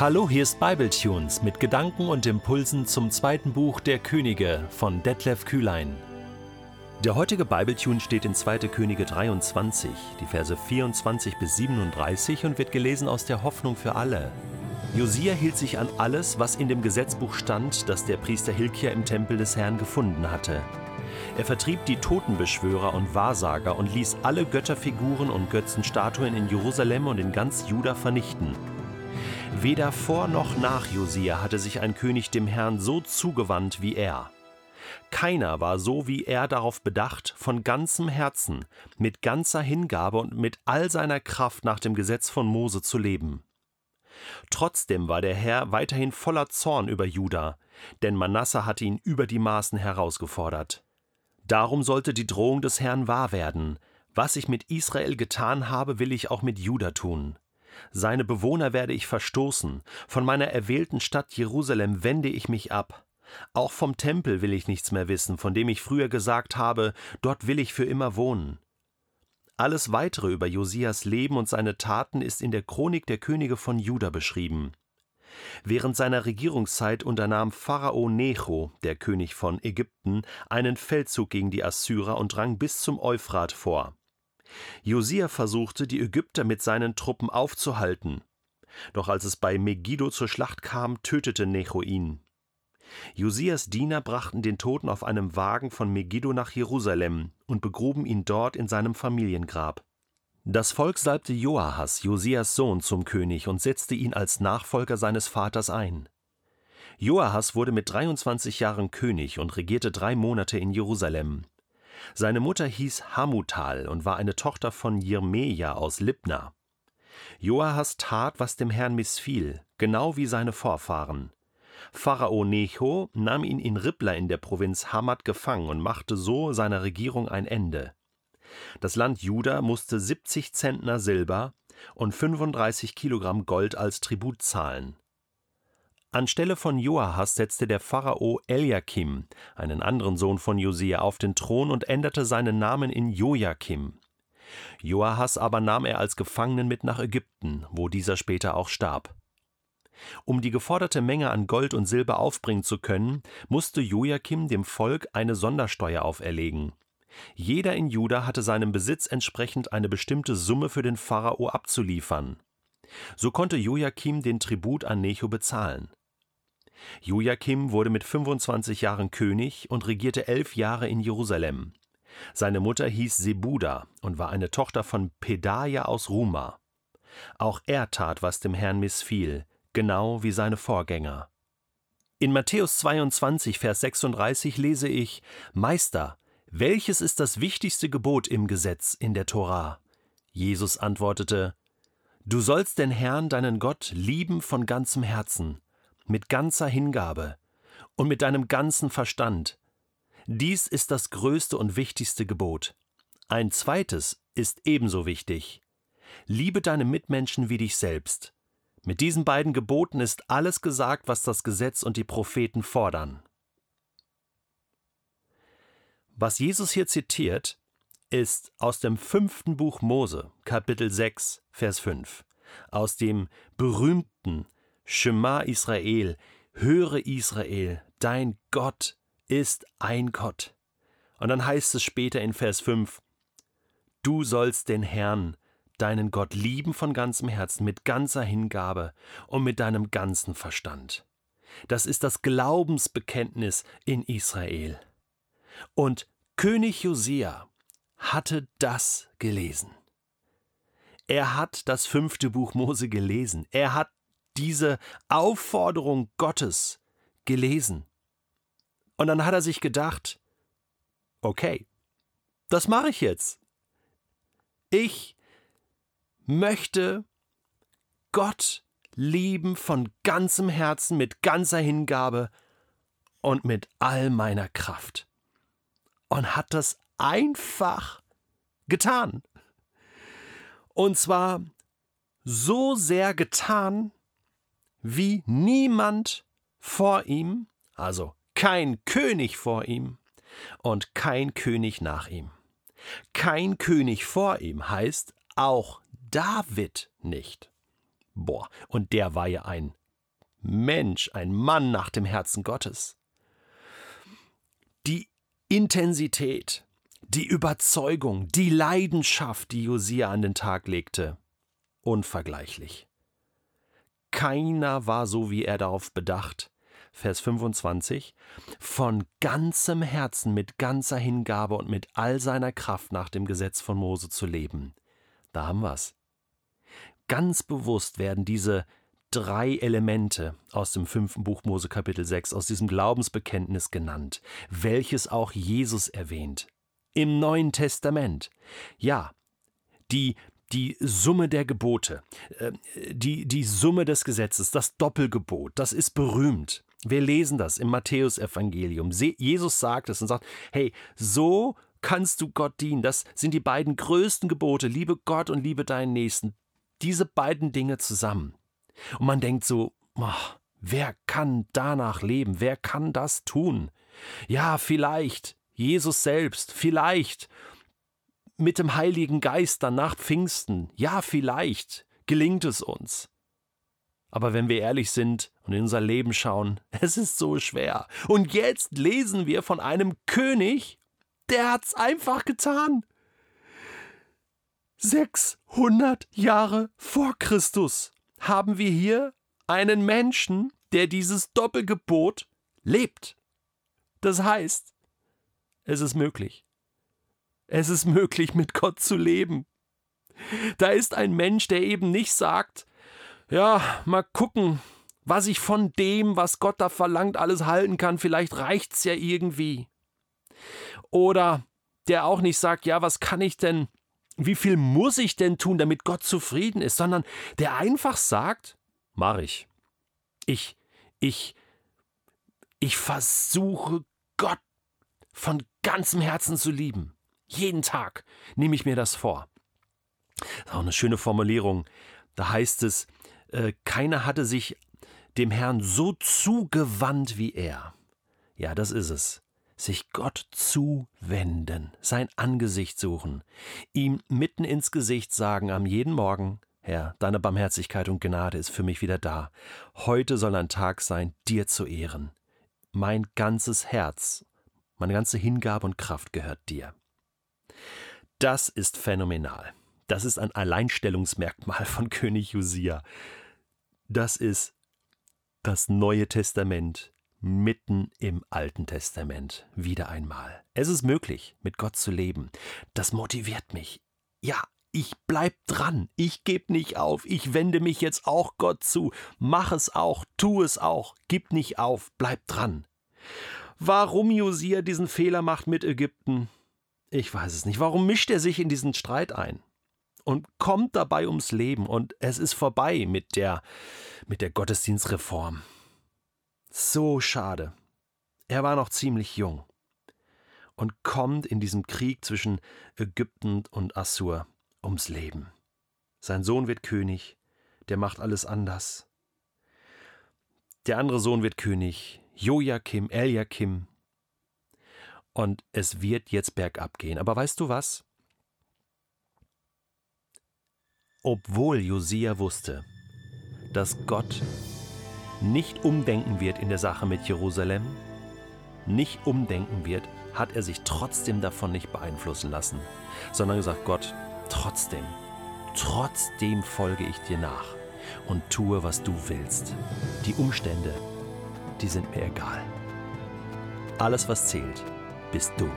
Hallo, hier ist Bibletunes mit Gedanken und Impulsen zum zweiten Buch der Könige von Detlef Kühlein. Der heutige Bibletune steht in 2. Könige 23, die Verse 24 bis 37 und wird gelesen aus der Hoffnung für alle. Josia hielt sich an alles, was in dem Gesetzbuch stand, das der Priester Hilkia im Tempel des Herrn gefunden hatte. Er vertrieb die Totenbeschwörer und Wahrsager und ließ alle Götterfiguren und Götzenstatuen in Jerusalem und in ganz Juda vernichten. Weder vor noch nach Josia hatte sich ein König dem Herrn so zugewandt wie er. Keiner war so wie er darauf bedacht, von ganzem Herzen, mit ganzer Hingabe und mit all seiner Kraft nach dem Gesetz von Mose zu leben. Trotzdem war der Herr weiterhin voller Zorn über Juda, denn Manasse hatte ihn über die Maßen herausgefordert. Darum sollte die Drohung des Herrn wahr werden. Was ich mit Israel getan habe, will ich auch mit Juda tun. Seine Bewohner werde ich verstoßen, von meiner erwählten Stadt Jerusalem wende ich mich ab. Auch vom Tempel will ich nichts mehr wissen, von dem ich früher gesagt habe, dort will ich für immer wohnen. Alles weitere über Josias Leben und seine Taten ist in der Chronik der Könige von Juda beschrieben. Während seiner Regierungszeit unternahm Pharao Necho, der König von Ägypten, einen Feldzug gegen die Assyrer und drang bis zum Euphrat vor. Josia versuchte, die Ägypter mit seinen Truppen aufzuhalten. Doch als es bei Megiddo zur Schlacht kam, tötete Necho ihn. Josias Diener brachten den Toten auf einem Wagen von Megiddo nach Jerusalem und begruben ihn dort in seinem Familiengrab. Das Volk salbte Joahas, Josias Sohn, zum König und setzte ihn als Nachfolger seines Vaters ein. Joahas wurde mit 23 Jahren König und regierte drei Monate in Jerusalem. Seine Mutter hieß Hamutal und war eine Tochter von Jirmeja aus Libna. Joahas tat, was dem Herrn missfiel, genau wie seine Vorfahren. Pharao Necho nahm ihn in Ribla in der Provinz Hamad gefangen und machte so seiner Regierung ein Ende. Das Land Juda musste 70 Zentner Silber und 35 Kilogramm Gold als Tribut zahlen. Anstelle von Joahas setzte der Pharao Eliakim, einen anderen Sohn von Josia, auf den Thron und änderte seinen Namen in Joachim. Joahas aber nahm er als Gefangenen mit nach Ägypten, wo dieser später auch starb. Um die geforderte Menge an Gold und Silber aufbringen zu können, musste Joachim dem Volk eine Sondersteuer auferlegen. Jeder in Juda hatte seinem Besitz entsprechend eine bestimmte Summe für den Pharao abzuliefern. So konnte Joachim den Tribut an Necho bezahlen. Joachim wurde mit 25 Jahren König und regierte elf Jahre in Jerusalem. Seine Mutter hieß Sebuda und war eine Tochter von Pedaja aus Ruma. Auch er tat, was dem Herrn missfiel, genau wie seine Vorgänger. In Matthäus 22, Vers 36 lese ich: Meister, welches ist das wichtigste Gebot im Gesetz in der Tora? Jesus antwortete: Du sollst den Herrn, deinen Gott, lieben von ganzem Herzen mit ganzer Hingabe und mit deinem ganzen Verstand. Dies ist das größte und wichtigste Gebot. Ein zweites ist ebenso wichtig. Liebe deine Mitmenschen wie dich selbst. Mit diesen beiden Geboten ist alles gesagt, was das Gesetz und die Propheten fordern. Was Jesus hier zitiert, ist aus dem fünften Buch Mose, Kapitel 6, Vers 5, aus dem berühmten Shema Israel, höre Israel, dein Gott ist ein Gott. Und dann heißt es später in Vers 5, du sollst den Herrn, deinen Gott lieben von ganzem Herzen, mit ganzer Hingabe und mit deinem ganzen Verstand. Das ist das Glaubensbekenntnis in Israel. Und König Josia hatte das gelesen. Er hat das fünfte Buch Mose gelesen. Er hat diese Aufforderung Gottes gelesen. Und dann hat er sich gedacht, okay, das mache ich jetzt. Ich möchte Gott lieben von ganzem Herzen, mit ganzer Hingabe und mit all meiner Kraft. Und hat das einfach getan. Und zwar so sehr getan, wie niemand vor ihm, also kein König vor ihm und kein König nach ihm. Kein König vor ihm heißt auch David nicht. Boah, und der war ja ein Mensch, ein Mann nach dem Herzen Gottes. Die Intensität, die Überzeugung, die Leidenschaft, die Josia an den Tag legte, unvergleichlich. Keiner war so wie er darauf bedacht, Vers 25, von ganzem Herzen, mit ganzer Hingabe und mit all seiner Kraft nach dem Gesetz von Mose zu leben. Da haben wir's. Ganz bewusst werden diese drei Elemente aus dem fünften Buch Mose Kapitel 6, aus diesem Glaubensbekenntnis genannt, welches auch Jesus erwähnt. Im Neuen Testament. Ja, die, die Summe der Gebote, äh, die, die Summe des Gesetzes, das Doppelgebot, das ist berühmt. Wir lesen das im Matthäusevangelium. Jesus sagt es und sagt, hey, so kannst du Gott dienen. Das sind die beiden größten Gebote. Liebe Gott und liebe deinen Nächsten. Diese beiden Dinge zusammen. Und man denkt so, oh, wer kann danach leben? Wer kann das tun? Ja, vielleicht Jesus selbst, vielleicht mit dem Heiligen Geist dann nach Pfingsten. Ja, vielleicht gelingt es uns. Aber wenn wir ehrlich sind und in unser Leben schauen, es ist so schwer. Und jetzt lesen wir von einem König, der hat's einfach getan. 600 Jahre vor Christus haben wir hier einen Menschen, der dieses Doppelgebot lebt. Das heißt, es ist möglich. Es ist möglich, mit Gott zu leben. Da ist ein Mensch, der eben nicht sagt, ja, mal gucken, was ich von dem, was Gott da verlangt, alles halten kann, vielleicht reicht's ja irgendwie. Oder der auch nicht sagt, ja, was kann ich denn, wie viel muss ich denn tun, damit Gott zufrieden ist, sondern der einfach sagt, mach ich. Ich, ich, ich versuche Gott von ganzem Herzen zu lieben. Jeden Tag nehme ich mir das vor. Das ist auch eine schöne Formulierung. Da heißt es, äh, keiner hatte sich dem Herrn so zugewandt wie er. Ja, das ist es. Sich Gott zuwenden, sein Angesicht suchen, ihm mitten ins Gesicht sagen am jeden Morgen, Herr, deine Barmherzigkeit und Gnade ist für mich wieder da. Heute soll ein Tag sein, dir zu ehren. Mein ganzes Herz, meine ganze Hingabe und Kraft gehört dir. Das ist phänomenal. Das ist ein Alleinstellungsmerkmal von König Josia. Das ist das Neue Testament mitten im Alten Testament wieder einmal. Es ist möglich, mit Gott zu leben. Das motiviert mich. Ja, ich bleib dran. Ich gebe nicht auf. Ich wende mich jetzt auch Gott zu. Mach es auch, tu es auch. Gib nicht auf, bleib dran. Warum Josia diesen Fehler macht mit Ägypten? Ich weiß es nicht. Warum mischt er sich in diesen Streit ein? und kommt dabei ums Leben und es ist vorbei mit der, mit der Gottesdienstreform. So schade. Er war noch ziemlich jung und kommt in diesem Krieg zwischen Ägypten und Assur ums Leben. Sein Sohn wird König, der macht alles anders. Der andere Sohn wird König, Joachim, Eliakim. Und es wird jetzt bergab gehen. Aber weißt du was? obwohl Josia wusste, dass Gott nicht umdenken wird in der Sache mit Jerusalem, nicht umdenken wird, hat er sich trotzdem davon nicht beeinflussen lassen, sondern gesagt, Gott, trotzdem, trotzdem folge ich dir nach und tue, was du willst. Die Umstände, die sind mir egal. Alles, was zählt, bist du.